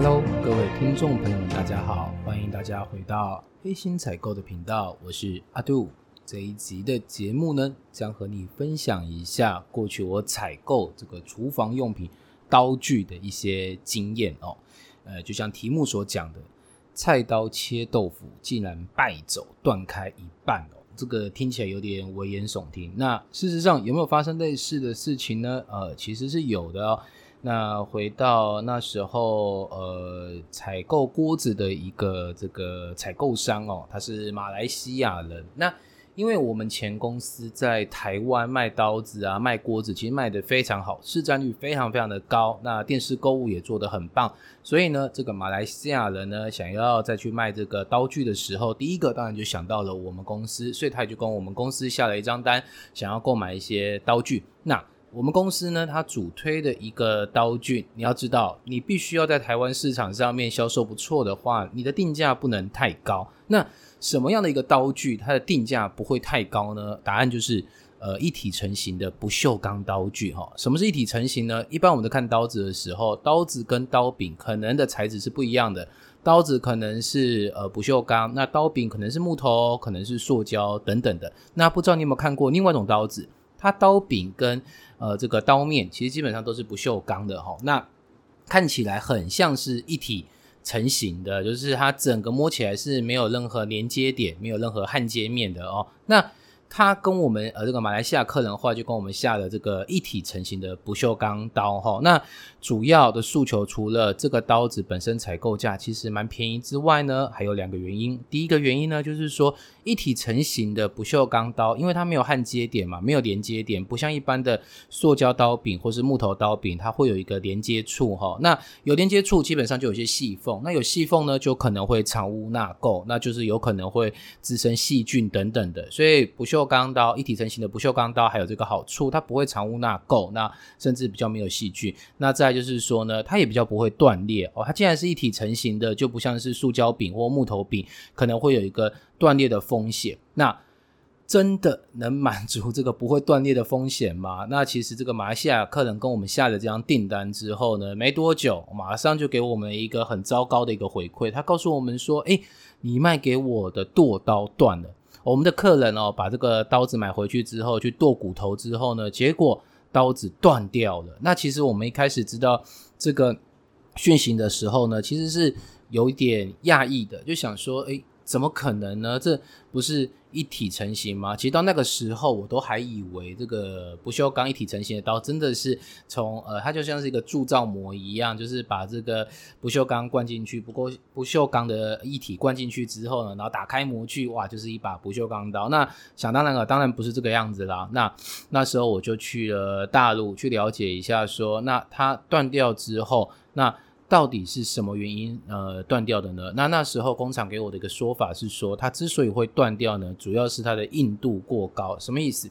Hello，各位听众朋友们，大家好，欢迎大家回到黑心采购的频道，我是阿杜。这一集的节目呢，将和你分享一下过去我采购这个厨房用品刀具的一些经验哦。呃，就像题目所讲的，菜刀切豆腐竟然败走断开一半哦，这个听起来有点危言耸听。那事实上有没有发生类似的事情呢？呃，其实是有的哦。那回到那时候，呃，采购锅子的一个这个采购商哦，他是马来西亚人。那因为我们前公司在台湾卖刀子啊、卖锅子，其实卖的非常好，市占率非常非常的高。那电视购物也做得很棒，所以呢，这个马来西亚人呢，想要再去卖这个刀具的时候，第一个当然就想到了我们公司，所以他就跟我们公司下了一张单，想要购买一些刀具。那我们公司呢，它主推的一个刀具，你要知道，你必须要在台湾市场上面销售不错的话，你的定价不能太高。那什么样的一个刀具，它的定价不会太高呢？答案就是，呃，一体成型的不锈钢刀具。哈，什么是一体成型呢？一般我们在看刀子的时候，刀子跟刀柄可能的材质是不一样的，刀子可能是呃不锈钢，那刀柄可能是木头，可能是塑胶等等的。那不知道你有没有看过另外一种刀子？它刀柄跟呃这个刀面其实基本上都是不锈钢的哈，那看起来很像是一体成型的，就是它整个摸起来是没有任何连接点，没有任何焊接面的哦，那。它跟我们呃这个马来西亚客人的话，就跟我们下了这个一体成型的不锈钢刀哈。那主要的诉求除了这个刀子本身采购价其实蛮便宜之外呢，还有两个原因。第一个原因呢，就是说一体成型的不锈钢刀，因为它没有焊接点嘛，没有连接点，不像一般的塑胶刀柄或是木头刀柄，它会有一个连接处哈。那有连接处，基本上就有些细缝。那有细缝呢，就可能会藏污纳垢，那就是有可能会滋生细菌等等的。所以不锈钢刀一体成型的不锈钢刀还有这个好处，它不会藏污纳垢，那甚至比较没有细菌。那再就是说呢，它也比较不会断裂哦。它既然是一体成型的，就不像是塑胶柄或木头柄，可能会有一个断裂的风险。那真的能满足这个不会断裂的风险吗？那其实这个马来西亚客人跟我们下了这张订单之后呢，没多久马上就给我们一个很糟糕的一个回馈，他告诉我们说：“哎，你卖给我的剁刀断了。”我们的客人哦，把这个刀子买回去之后，去剁骨头之后呢，结果刀子断掉了。那其实我们一开始知道这个讯息的时候呢，其实是有一点讶异的，就想说，哎。怎么可能呢？这不是一体成型吗？其实到那个时候，我都还以为这个不锈钢一体成型的刀真的是从呃，它就像是一个铸造模一样，就是把这个不锈钢灌进去，不过不锈钢的一体灌进去之后呢，然后打开模具，哇，就是一把不锈钢刀。那想当然了，当然不是这个样子啦。那那时候我就去了大陆去了解一下，说那它断掉之后，那。到底是什么原因呃断掉的呢？那那时候工厂给我的一个说法是说，它之所以会断掉呢，主要是它的硬度过高。什么意思？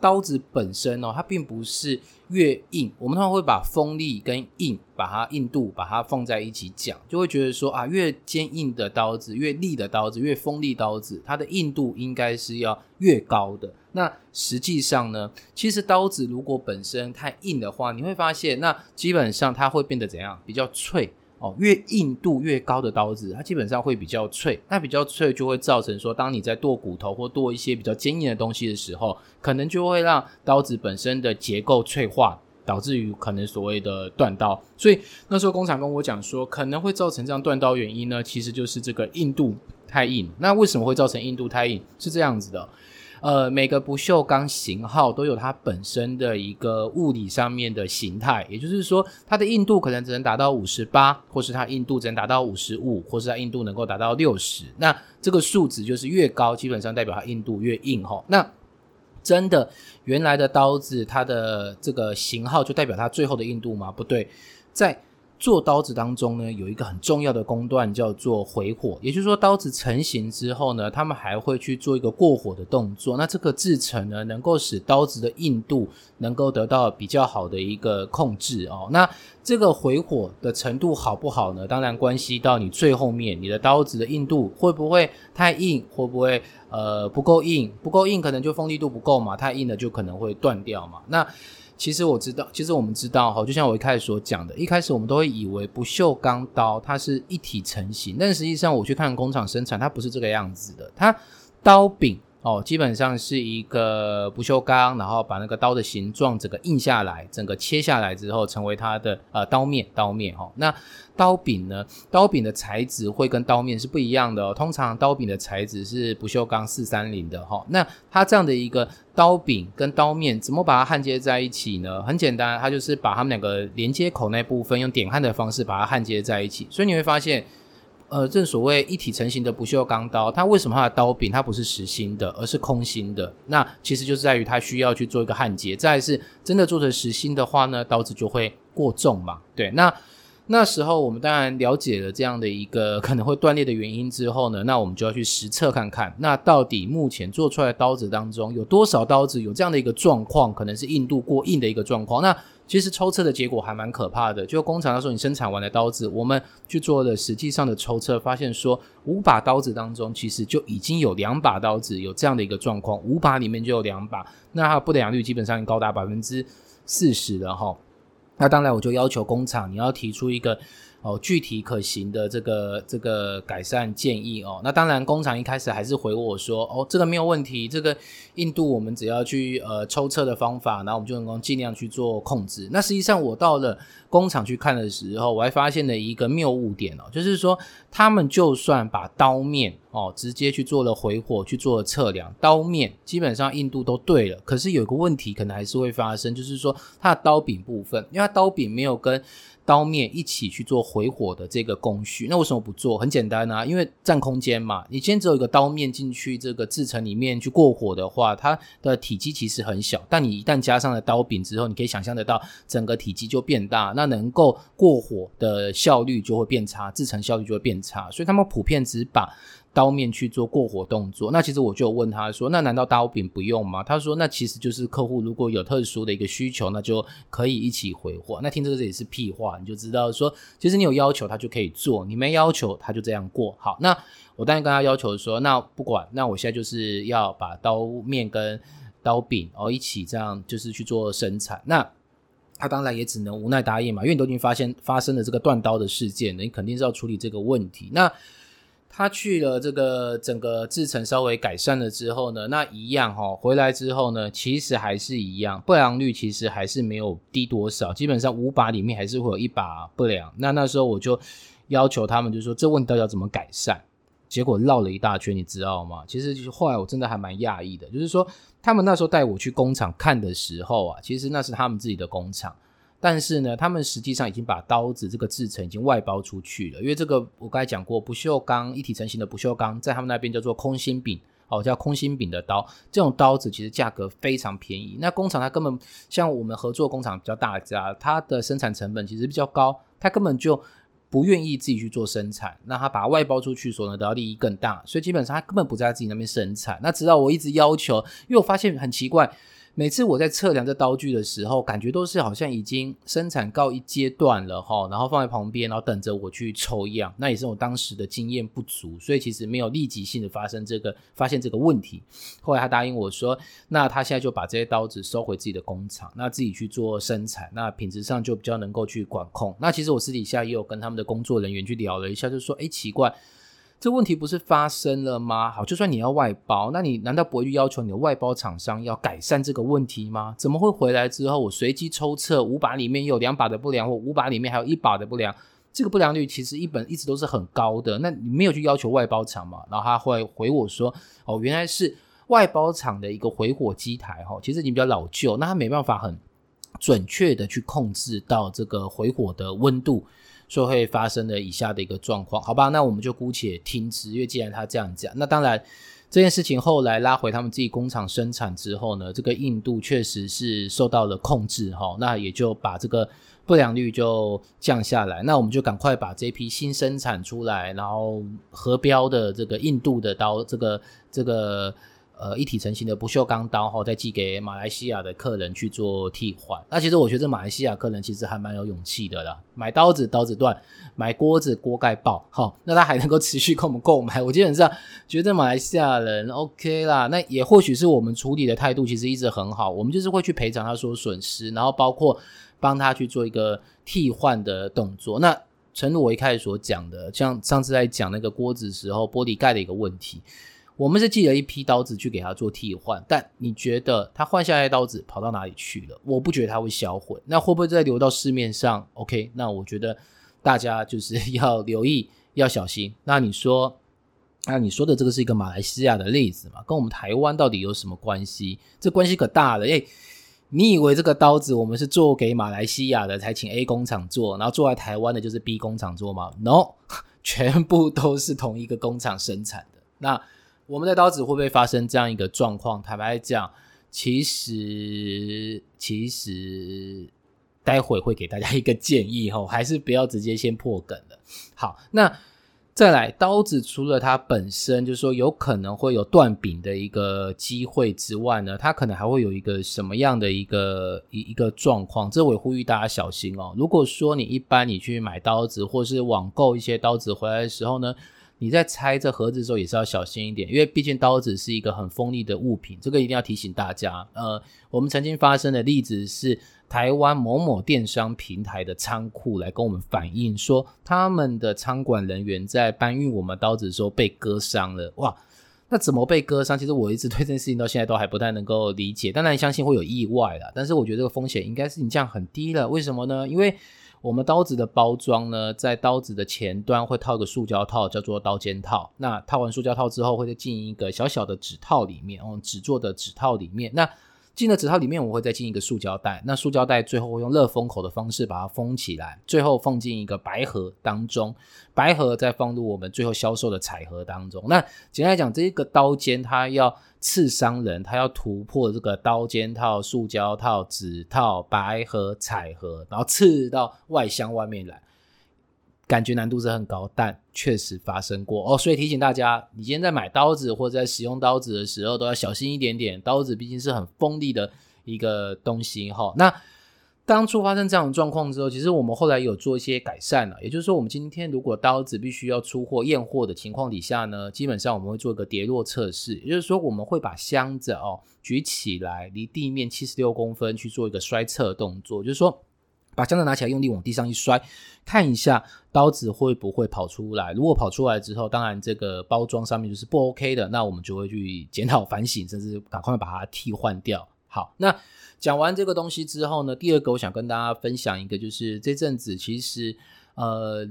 刀子本身哦，它并不是越硬，我们通常会把锋利跟硬，把它硬度把它放在一起讲，就会觉得说啊，越坚硬的刀子，越利的刀子，越锋利刀子，它的硬度应该是要越高的。那实际上呢，其实刀子如果本身太硬的话，你会发现，那基本上它会变得怎样？比较脆。哦，越硬度越高的刀子，它基本上会比较脆。那比较脆就会造成说，当你在剁骨头或剁一些比较坚硬的东西的时候，可能就会让刀子本身的结构脆化，导致于可能所谓的断刀。所以那时候工厂跟我讲说，可能会造成这样断刀原因呢，其实就是这个硬度太硬。那为什么会造成硬度太硬？是这样子的。呃，每个不锈钢型号都有它本身的一个物理上面的形态，也就是说，它的硬度可能只能达到五十八，或是它硬度只能达到五十五，或是它硬度能够达到六十。那这个数值就是越高，基本上代表它硬度越硬哈。那真的原来的刀子，它的这个型号就代表它最后的硬度吗？不对，在。做刀子当中呢，有一个很重要的工段叫做回火，也就是说，刀子成型之后呢，他们还会去做一个过火的动作。那这个制成呢，能够使刀子的硬度能够得到比较好的一个控制哦。那这个回火的程度好不好呢？当然关系到你最后面你的刀子的硬度会不会太硬，会不会呃不够硬，不够硬可能就锋利度不够嘛，太硬了就可能会断掉嘛。那其实我知道，其实我们知道哈，就像我一开始所讲的，一开始我们都会以为不锈钢刀它是一体成型，但实际上我去看工厂生产，它不是这个样子的，它刀柄。哦，基本上是一个不锈钢，然后把那个刀的形状整个印下来，整个切下来之后，成为它的呃刀面。刀面哈，那刀柄呢？刀柄的材质会跟刀面是不一样的哦。通常刀柄的材质是不锈钢四三零的哈。那它这样的一个刀柄跟刀面怎么把它焊接在一起呢？很简单，它就是把它们两个连接口那部分用点焊的方式把它焊接在一起。所以你会发现。呃，正所谓一体成型的不锈钢刀，它为什么它的刀柄它不是实心的，而是空心的？那其实就是在于它需要去做一个焊接。再是真的做成实心的话呢，刀子就会过重嘛。对，那那时候我们当然了解了这样的一个可能会断裂的原因之后呢，那我们就要去实测看看，那到底目前做出来的刀子当中有多少刀子有这样的一个状况，可能是硬度过硬的一个状况。那其实抽测的结果还蛮可怕的，就工厂那时候你生产完的刀子，我们去做了实际上的抽测，发现说五把刀子当中，其实就已经有两把刀子有这样的一个状况，五把里面就有两把，那它不良率基本上高达百分之四十了哈。那当然我就要求工厂你要提出一个。哦，具体可行的这个这个改善建议哦，那当然工厂一开始还是回我说，哦，这个没有问题，这个硬度我们只要去呃抽测的方法，然后我们就能够尽量去做控制。那实际上我到了工厂去看的时候，我还发现了一个谬误点哦，就是说他们就算把刀面哦直接去做了回火去做了测量，刀面基本上硬度都对了，可是有一个问题可能还是会发生，就是说它的刀柄部分，因为它刀柄没有跟刀面一起去做回火的这个工序，那为什么不做？很简单啊，因为占空间嘛。你先只有一个刀面进去这个制成里面去过火的话，它的体积其实很小。但你一旦加上了刀柄之后，你可以想象得到整个体积就变大，那能够过火的效率就会变差，制成效率就会变差。所以他们普遍只把。刀面去做过火动作，那其实我就问他说：“那难道刀柄不用吗？”他说：“那其实就是客户如果有特殊的一个需求，那就可以一起回货。”那听这个也是屁话，你就知道说，其实你有要求他就可以做，你没要求他就这样过。好，那我当然跟他要求说：“那不管，那我现在就是要把刀面跟刀柄哦一起这样就是去做生产。”那他当然也只能无奈答应嘛，因为你都已经发现发生了这个断刀的事件，你肯定是要处理这个问题。那他去了这个整个制程稍微改善了之后呢，那一样哈，回来之后呢，其实还是一样，不良率其实还是没有低多少，基本上五把里面还是会有一把不良。那那时候我就要求他们，就说这问题到底要怎么改善？结果绕了一大圈，你知道吗？其实后来我真的还蛮讶异的，就是说他们那时候带我去工厂看的时候啊，其实那是他们自己的工厂。但是呢，他们实际上已经把刀子这个制成已经外包出去了，因为这个我刚才讲过，不锈钢一体成型的不锈钢，在他们那边叫做空心柄，哦，叫空心柄的刀，这种刀子其实价格非常便宜。那工厂它根本像我们合作工厂比较大家，它的生产成本其实比较高，它根本就不愿意自己去做生产，那他把它外包出去所能得到利益更大，所以基本上他根本不在自己那边生产。那直到我一直要求，因为我发现很奇怪。每次我在测量这刀具的时候，感觉都是好像已经生产告一阶段了哈，然后放在旁边，然后等着我去抽样。那也是我当时的经验不足，所以其实没有立即性的发生这个发现这个问题。后来他答应我说，那他现在就把这些刀子收回自己的工厂，那自己去做生产，那品质上就比较能够去管控。那其实我私底下也有跟他们的工作人员去聊了一下，就说，哎，奇怪。这问题不是发生了吗？好，就算你要外包，那你难道不会去要求你的外包厂商要改善这个问题吗？怎么会回来之后，我随机抽测五把里面有两把的不良，或五把里面还有一把的不良，这个不良率其实一本一直都是很高的。那你没有去要求外包厂嘛？然后他会回我说，哦，原来是外包厂的一个回火机台哈，其实已经比较老旧，那他没办法很准确的去控制到这个回火的温度。说会发生的以下的一个状况，好吧？那我们就姑且听之，因为既然他这样讲，那当然这件事情后来拉回他们自己工厂生产之后呢，这个硬度确实是受到了控制哈，那也就把这个不良率就降下来。那我们就赶快把这批新生产出来，然后核标的这个印度的刀，这个这个。呃一体成型的不锈钢刀哈，再寄给马来西亚的客人去做替换。那其实我觉得马来西亚客人其实还蛮有勇气的啦，买刀子刀子断，买锅子锅盖爆，好，那他还能够持续跟我们购买，我基本上觉得马来西亚人 OK 啦。那也或许是我们处理的态度其实一直很好，我们就是会去赔偿他说损失，然后包括帮他去做一个替换的动作。那诚如我一开始所讲的，像上次在讲那个锅子时候玻璃盖的一个问题。我们是寄了一批刀子去给他做替换，但你觉得他换下来的刀子跑到哪里去了？我不觉得他会销毁，那会不会再流到市面上？OK，那我觉得大家就是 要留意，要小心。那你说，那你说的这个是一个马来西亚的例子嘛？跟我们台湾到底有什么关系？这关系可大了！诶，你以为这个刀子我们是做给马来西亚的才请 A 工厂做，然后做在台湾的就是 B 工厂做吗？No，全部都是同一个工厂生产的。那我们的刀子会不会发生这样一个状况？坦白讲，其实其实待会会给大家一个建议哈，还是不要直接先破梗了。好，那再来刀子，除了它本身就是说有可能会有断柄的一个机会之外呢，它可能还会有一个什么样的一个一一个状况？这我呼吁大家小心哦。如果说你一般你去买刀子，或是网购一些刀子回来的时候呢？你在拆这盒子的时候也是要小心一点，因为毕竟刀子是一个很锋利的物品，这个一定要提醒大家。呃，我们曾经发生的例子是台湾某某电商平台的仓库来跟我们反映说，他们的仓管人员在搬运我们刀子的时候被割伤了。哇，那怎么被割伤？其实我一直 对这件事情到现在都还不太能够理解。当然相信会有意外了，但是我觉得这个风险应该是你这样很低了。为什么呢？因为我们刀子的包装呢，在刀子的前端会套个塑胶套，叫做刀尖套。那套完塑胶套之后，会再进一个小小的纸套里面，哦，纸做的纸套里面。那进了纸套里面，我会再进一个塑胶袋。那塑胶袋最后会用热封口的方式把它封起来，最后放进一个白盒当中，白盒再放入我们最后销售的彩盒当中。那简单来讲，这一个刀尖它要刺伤人，它要突破这个刀尖套、塑胶套、纸套、白盒、彩盒，然后刺到外箱外面来。感觉难度是很高，但确实发生过哦，所以提醒大家，你今天在买刀子或者在使用刀子的时候，都要小心一点点。刀子毕竟是很锋利的一个东西哈。那当初发生这样的状况之后，其实我们后来有做一些改善了。也就是说，我们今天如果刀子必须要出货验货的情况底下呢，基本上我们会做一个跌落测试，也就是说，我们会把箱子哦举起来，离地面七十六公分去做一个摔测动作，就是说。把箱子拿起来，用力往地上一摔，看一下刀子会不会跑出来。如果跑出来之后，当然这个包装上面就是不 OK 的，那我们就会去检讨反省，甚至赶快把它替换掉。好，那讲完这个东西之后呢，第二个我想跟大家分享一个，就是这阵子其实呃。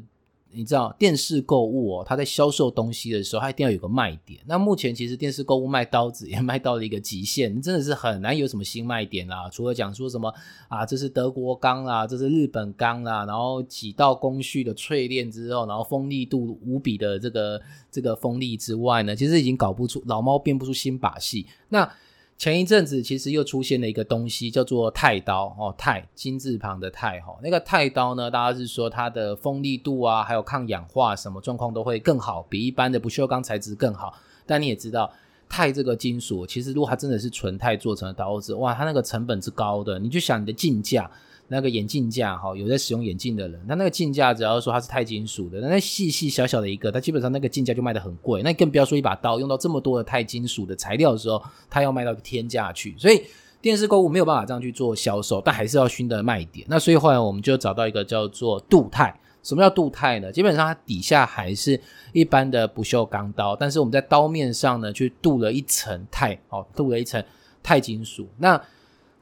你知道电视购物哦，它在销售东西的时候，它一定要有个卖点。那目前其实电视购物卖刀子也 卖到了一个极限，真的是很难有什么新卖点啦。除了讲说什么啊，这是德国钢啦，这是日本钢啦，然后几道工序的淬炼之后，然后锋利度无比的这个这个锋利之外呢，其实已经搞不出老猫变不出新把戏。那前一阵子其实又出现了一个东西，叫做钛刀哦，钛金字旁的钛哈。那个钛刀呢，大家是说它的锋利度啊，还有抗氧化什么状况都会更好，比一般的不锈钢材质更好。但你也知道，钛这个金属，其实如果它真的是纯钛做成的刀子，哇，它那个成本是高的。你就想你的进价。那个眼镜架哈，有在使用眼镜的人，他那个镜架只要说它是钛金属的，那细细小小的一个，它基本上那个镜架就卖的很贵。那更不要说一把刀用到这么多的钛金属的材料的时候，它要卖到天价去。所以电视购物没有办法这样去做销售，但还是要熏的卖点。那所以后来我们就找到一个叫做镀钛。什么叫镀钛呢？基本上它底下还是一般的不锈钢刀，但是我们在刀面上呢，去镀了一层钛，哦，镀了一层钛金属。那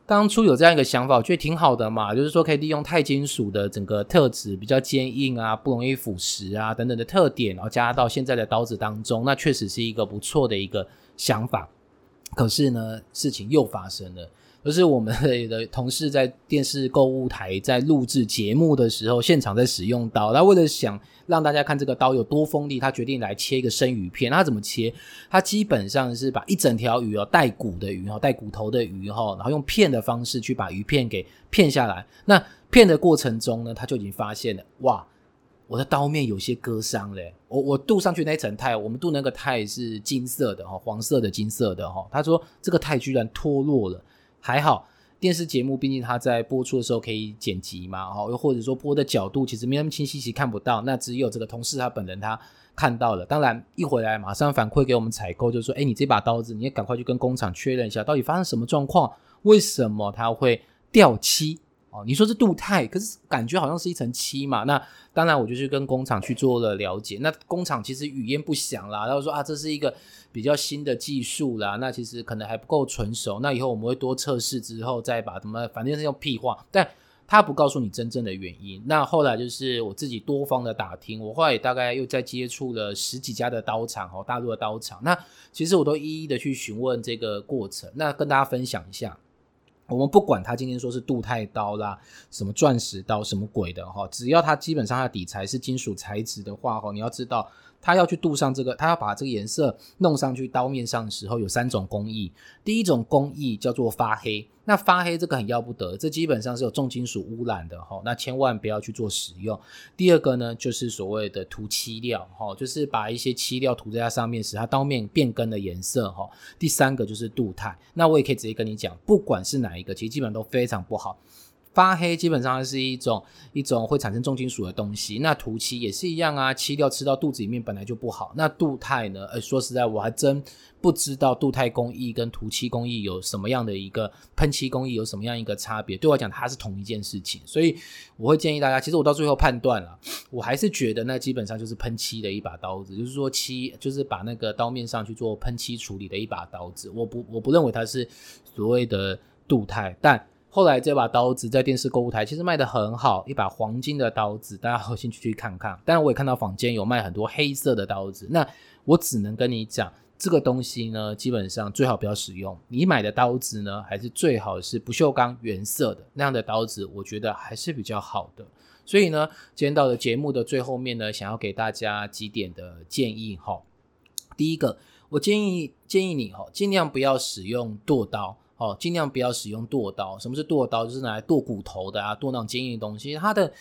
当初有这样一个想法，我觉得挺好的嘛，就是说可以利用钛金属的整个特质，比较坚硬啊，不容易腐蚀啊等等的特点，然后加到现在的刀子当中，那确实是一个不错的一个想法。可是呢，事情又发生了。就是我们的同事在电视购物台在录制节目的时候，现场在使用刀。他为了想让大家看这个刀有多锋利，他决定来切一个生鱼片。他怎么切？他基本上是把一整条鱼哦，带骨的鱼哦，带骨头的鱼哈，然后用片的方式去把鱼片给片下来。那片的过程中呢，他就已经发现了哇。我的刀面有些割伤嘞，我我镀上去那层钛，我们镀那个钛是金色的哈，黄色的金色的哈。他说这个钛居然脱落了，还好电视节目毕竟他在播出的时候可以剪辑嘛，哈，又或者说播的角度其实没那么清晰，其实看不到。那只有这个同事他本人他看到了，当然一回来马上反馈给我们采购，就说：哎，你这把刀子，你也赶快去跟工厂确认一下，到底发生什么状况，为什么它会掉漆？哦，你说是镀钛，可是感觉好像是一层漆嘛。那当然，我就去跟工厂去做了了解。那工厂其实语焉不详啦，然后说啊，这是一个比较新的技术啦。那其实可能还不够纯熟。那以后我们会多测试之后再把什么，反正是用屁话。但他不告诉你真正的原因。那后来就是我自己多方的打听，我后来也大概又在接触了十几家的刀厂哦，大陆的刀厂。那其实我都一一的去询问这个过程，那跟大家分享一下。我们不管他今天说是镀钛刀啦，什么钻石刀，什么鬼的哈，只要它基本上它的底材是金属材质的话哈，你要知道。他要去镀上这个，他要把这个颜色弄上去刀面上的时候，有三种工艺。第一种工艺叫做发黑，那发黑这个很要不得，这基本上是有重金属污染的哈，那千万不要去做使用。第二个呢，就是所谓的涂漆料哈，就是把一些漆料涂在它上面，使它刀面变更了颜色哈。第三个就是镀钛，那我也可以直接跟你讲，不管是哪一个，其实基本上都非常不好。发黑基本上是一种一种会产生重金属的东西，那涂漆也是一样啊，漆料吃到肚子里面本来就不好。那镀钛呢？呃，说实在，我还真不知道镀钛工艺跟涂漆工艺有什么样的一个喷漆工艺有什么样一个差别。对我讲，它是同一件事情，所以我会建议大家，其实我到最后判断了，我还是觉得那基本上就是喷漆的一把刀子，就是说漆就是把那个刀面上去做喷漆处理的一把刀子。我不我不认为它是所谓的镀钛，但。后来这把刀子在电视购物台其实卖的很好，一把黄金的刀子，大家有兴趣去看看。当然我也看到坊间有卖很多黑色的刀子，那我只能跟你讲，这个东西呢，基本上最好不要使用。你买的刀子呢，还是最好是不锈钢原色的那样的刀子，我觉得还是比较好的。所以呢，今天到了节目的最后面呢，想要给大家几点的建议哈。第一个，我建议建议你哈，尽量不要使用剁刀。哦，尽量不要使用剁刀。什么是剁刀？就是拿来剁骨头的啊，剁那种坚硬的东西。它的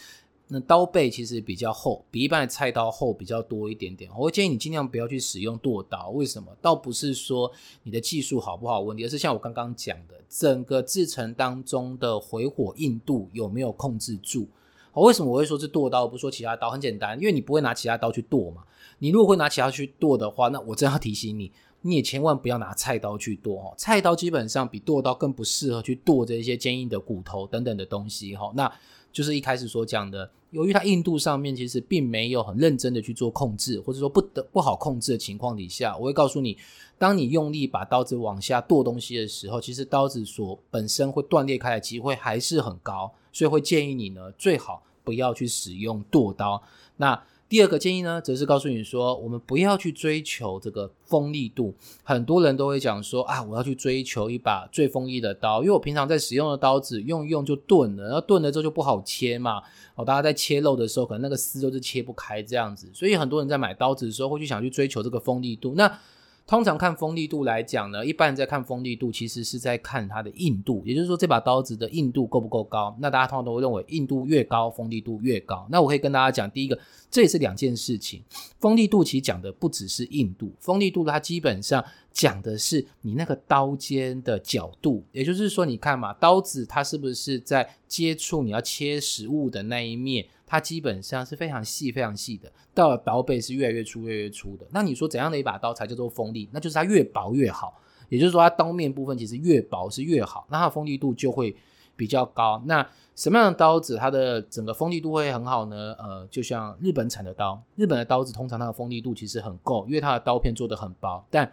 那刀背其实比较厚，比一般的菜刀厚比较多一点点。我会建议你尽量不要去使用剁刀。为什么？倒不是说你的技术好不好问题，而是像我刚刚讲的，整个制成当中的回火硬度有没有控制住。为什么我会说是剁刀，不说其他刀？很简单，因为你不会拿其他刀去剁嘛。你如果会拿其他去剁的话，那我真要提醒你。你也千万不要拿菜刀去剁哦，菜刀基本上比剁刀更不适合去剁这些坚硬的骨头等等的东西哈。那就是一开始所讲的，由于它硬度上面其实并没有很认真的去做控制，或者说不得不好控制的情况底下，我会告诉你，当你用力把刀子往下剁东西的时候，其实刀子所本身会断裂开的机会还是很高，所以会建议你呢，最好不要去使用剁刀。那第二个建议呢，则是告诉你说，我们不要去追求这个锋利度。很多人都会讲说啊，我要去追求一把最锋利的刀，因为我平常在使用的刀子用一用就钝了，然后钝了之后就不好切嘛。哦，大家在切肉的时候，可能那个丝都是切不开这样子，所以很多人在买刀子的时候会去想去追求这个锋利度。那通常看锋利度来讲呢，一般人在看锋利度，其实是在看它的硬度，也就是说这把刀子的硬度够不够高。那大家通常都会认为硬度越高，锋利度越高。那我可以跟大家讲，第一个，这也是两件事情。锋利度其实讲的不只是硬度，锋利度它基本上讲的是你那个刀尖的角度，也就是说，你看嘛，刀子它是不是在接触你要切食物的那一面？它基本上是非常细、非常细的，到了刀背是越来越粗、越来越粗的。那你说怎样的一把刀才叫做锋利？那就是它越薄越好，也就是说它刀面部分其实越薄是越好，那它的锋利度就会比较高。那什么样的刀子它的整个锋利度会很好呢？呃，就像日本产的刀，日本的刀子通常它的锋利度其实很够，因为它的刀片做的很薄，但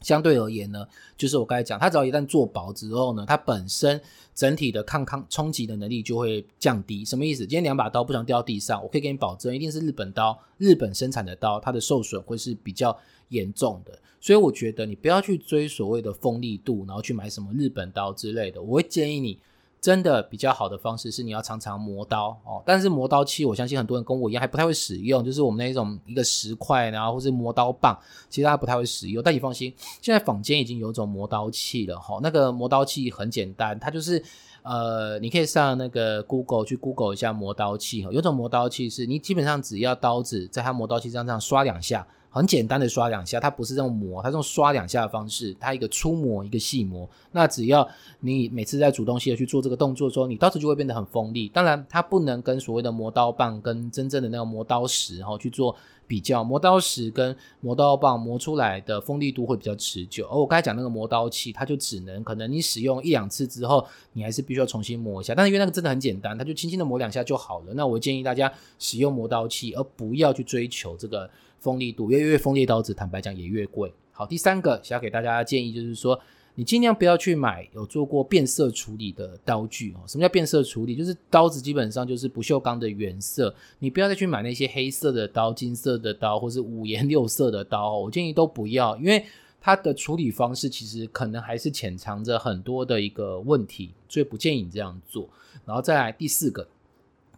相对而言呢，就是我刚才讲，它只要一旦做薄之后呢，它本身整体的抗抗冲击的能力就会降低。什么意思？今天两把刀不想掉地上，我可以给你保证，一定是日本刀，日本生产的刀，它的受损会是比较严重的。所以我觉得你不要去追所谓的锋利度，然后去买什么日本刀之类的。我会建议你。真的比较好的方式是你要常常磨刀哦，但是磨刀器我相信很多人跟我一样还不太会使用，就是我们那种一个石块，然后或是磨刀棒，其实大家不太会使用。但你放心，现在坊间已经有种磨刀器了哈，那个磨刀器很简单，它就是呃，你可以上那个 Google 去 Google 一下磨刀器哈，有种磨刀器是你基本上只要刀子在它磨刀器上这样刷两下。很简单的刷两下，它不是这种磨，它是用刷两下的方式，它一个粗磨一个细磨。那只要你每次在煮东西的去做这个动作的时候，你刀子就会变得很锋利。当然，它不能跟所谓的磨刀棒跟真正的那个磨刀石哈去做比较，磨刀石跟磨刀棒磨出来的锋利度会比较持久。而我刚才讲那个磨刀器，它就只能可能你使用一两次之后，你还是必须要重新磨一下。但是因为那个真的很简单，它就轻轻的磨两下就好了。那我建议大家使用磨刀器，而不要去追求这个。锋利度越越锋利刀子，坦白讲也越贵。好，第三个想要给大家建议就是说，你尽量不要去买有做过变色处理的刀具哦。什么叫变色处理？就是刀子基本上就是不锈钢的原色，你不要再去买那些黑色的刀、金色的刀，或是五颜六色的刀。我建议都不要，因为它的处理方式其实可能还是潜藏着很多的一个问题，所以不建议你这样做。然后再来第四个，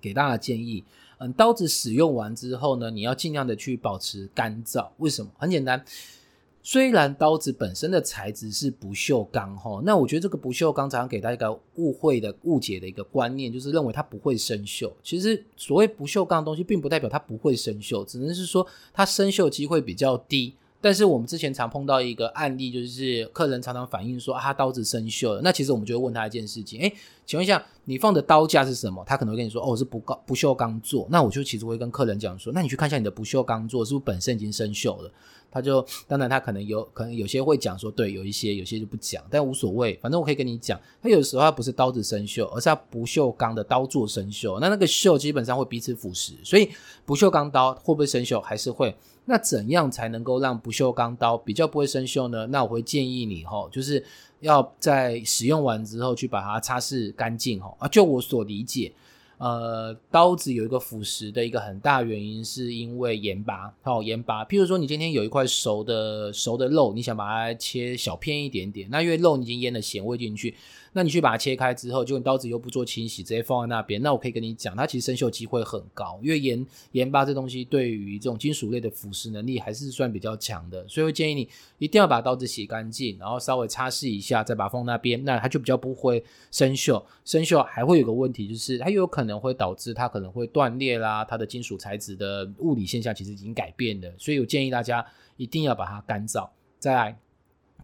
给大家建议。嗯，刀子使用完之后呢，你要尽量的去保持干燥。为什么？很简单，虽然刀子本身的材质是不锈钢哈，那我觉得这个不锈钢常常给大家一个误会的误解的一个观念，就是认为它不会生锈。其实所谓不锈钢的东西，并不代表它不会生锈，只能是说它生锈机会比较低。但是我们之前常碰到一个案例，就是客人常常反映说啊，刀子生锈了。那其实我们就会问他一件事情，哎，请问一下，你放的刀架是什么？他可能会跟你说，哦，是不钢不锈钢做。那我就其实会跟客人讲说，那你去看一下你的不锈钢做是不是本身已经生锈了？他就当然他可能有可能有些会讲说，对，有一些有些就不讲，但无所谓，反正我可以跟你讲，他有时候他不是刀子生锈，而是他不锈钢的刀做生锈。那那个锈基本上会彼此腐蚀，所以不锈钢刀会不会生锈？还是会。那怎样才能够让不锈钢刀比较不会生锈呢？那我会建议你哈，就是要在使用完之后去把它擦拭干净哈。啊，就我所理解，呃，刀子有一个腐蚀的一个很大原因是因为盐巴，好盐巴。譬如说你今天有一块熟的熟的肉，你想把它切小片一点点，那因为肉已经腌了咸味进去。那你去把它切开之后，就你刀子又不做清洗，直接放在那边，那我可以跟你讲，它其实生锈机会很高，因为盐盐巴这东西对于这种金属类的腐蚀能力还是算比较强的，所以会建议你一定要把刀子洗干净，然后稍微擦拭一下，再把它放那边，那它就比较不会生锈。生锈还会有个问题，就是它有可能会导致它可能会断裂啦，它的金属材质的物理现象其实已经改变了，所以我建议大家一定要把它干燥。再来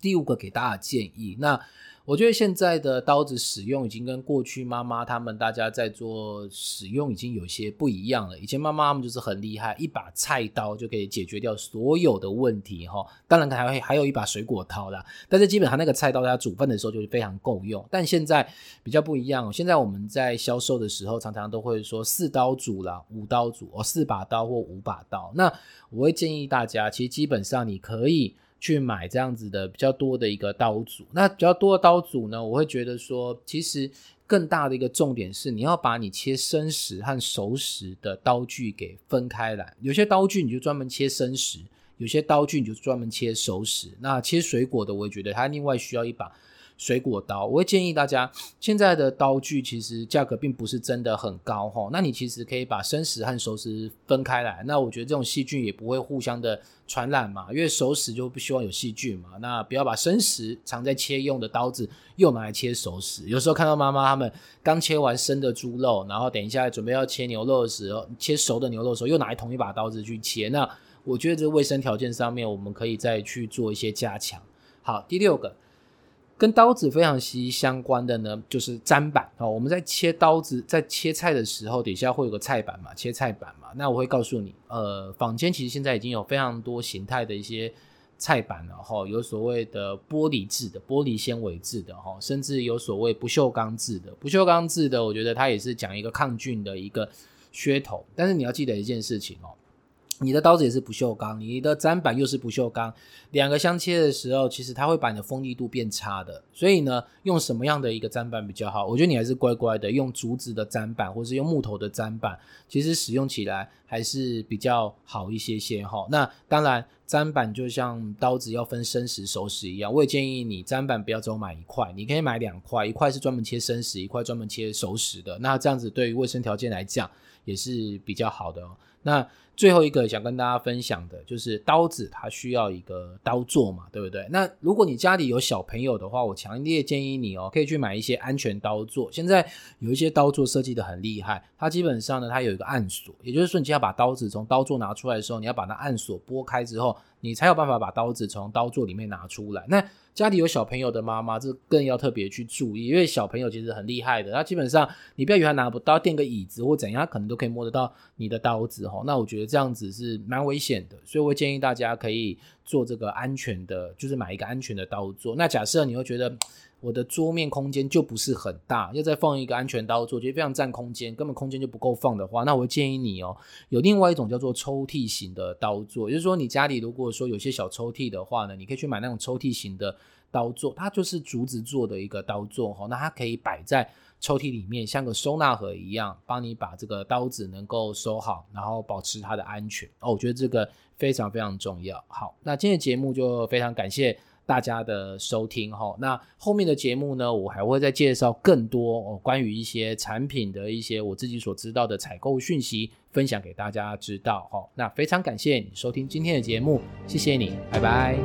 第五个给大家建议，那。我觉得现在的刀子使用已经跟过去妈妈他们大家在做使用已经有些不一样了。以前妈妈他们就是很厉害，一把菜刀就可以解决掉所有的问题哈。当然还会还有一把水果刀啦，但是基本上那个菜刀在煮饭的时候就是非常够用。但现在比较不一样，现在我们在销售的时候常常都会说四刀组啦，五刀组哦，四把刀或五把刀。那我会建议大家，其实基本上你可以。去买这样子的比较多的一个刀组，那比较多的刀组呢，我会觉得说，其实更大的一个重点是，你要把你切生食和熟食的刀具给分开来。有些刀具你就专门切生食，有些刀具你就专门切熟食。那切水果的，我也觉得它另外需要一把。水果刀，我会建议大家，现在的刀具其实价格并不是真的很高哈。那你其实可以把生食和熟食分开来，那我觉得这种细菌也不会互相的传染嘛，因为熟食就不希望有细菌嘛。那不要把生食常在切用的刀子又拿来切熟食。有时候看到妈妈他们刚切完生的猪肉，然后等一下准备要切牛肉的时候，切熟的牛肉的时候又拿同一把刀子去切，那我觉得这卫生条件上面我们可以再去做一些加强。好，第六个。跟刀子非常息息相关的呢，就是砧板哦。我们在切刀子、在切菜的时候，底下会有个菜板嘛，切菜板嘛。那我会告诉你，呃，坊间其实现在已经有非常多形态的一些菜板了哈，有所谓的玻璃制的、玻璃纤维制的哈，甚至有所谓不锈钢制的。不锈钢制的，我觉得它也是讲一个抗菌的一个噱头。但是你要记得一件事情哦。你的刀子也是不锈钢，你的砧板又是不锈钢，两个相切的时候，其实它会把你的锋利度变差的。所以呢，用什么样的一个砧板比较好？我觉得你还是乖乖的用竹子的砧板，或是用木头的砧板，其实使用起来还是比较好一些些哈。那当然，砧板就像刀子要分生食熟食一样，我也建议你砧板不要只有买一块，你可以买两块，一块是专门切生食，一块专门切熟食的。那这样子对于卫生条件来讲也是比较好的哦。那最后一个想跟大家分享的就是刀子，它需要一个刀座嘛，对不对？那如果你家里有小朋友的话，我强烈建议你哦，可以去买一些安全刀座。现在有一些刀座设计的很厉害，它基本上呢，它有一个暗锁，也就是说，你要把刀子从刀座拿出来的时候，你要把那暗锁拨开之后，你才有办法把刀子从刀座里面拿出来。那家里有小朋友的妈妈，这更要特别去注意，因为小朋友其实很厉害的，他基本上你不要以为他拿不到，垫个椅子或怎样，他可能都可以摸得到你的刀子哈。那我觉得这样子是蛮危险的，所以我建议大家可以做这个安全的，就是买一个安全的刀座。那假设你又觉得。我的桌面空间就不是很大，要再放一个安全刀座，觉得非常占空间，根本空间就不够放的话，那我建议你哦，有另外一种叫做抽屉型的刀座，也就是说你家里如果说有些小抽屉的话呢，你可以去买那种抽屉型的刀座，它就是竹子做的一个刀座哈，那它可以摆在抽屉里面，像个收纳盒一样，帮你把这个刀子能够收好，然后保持它的安全哦，我觉得这个非常非常重要。好，那今天的节目就非常感谢。大家的收听哈，那后面的节目呢，我还会再介绍更多哦，关于一些产品的一些我自己所知道的采购讯息，分享给大家知道哈。那非常感谢你收听今天的节目，谢谢你，拜拜。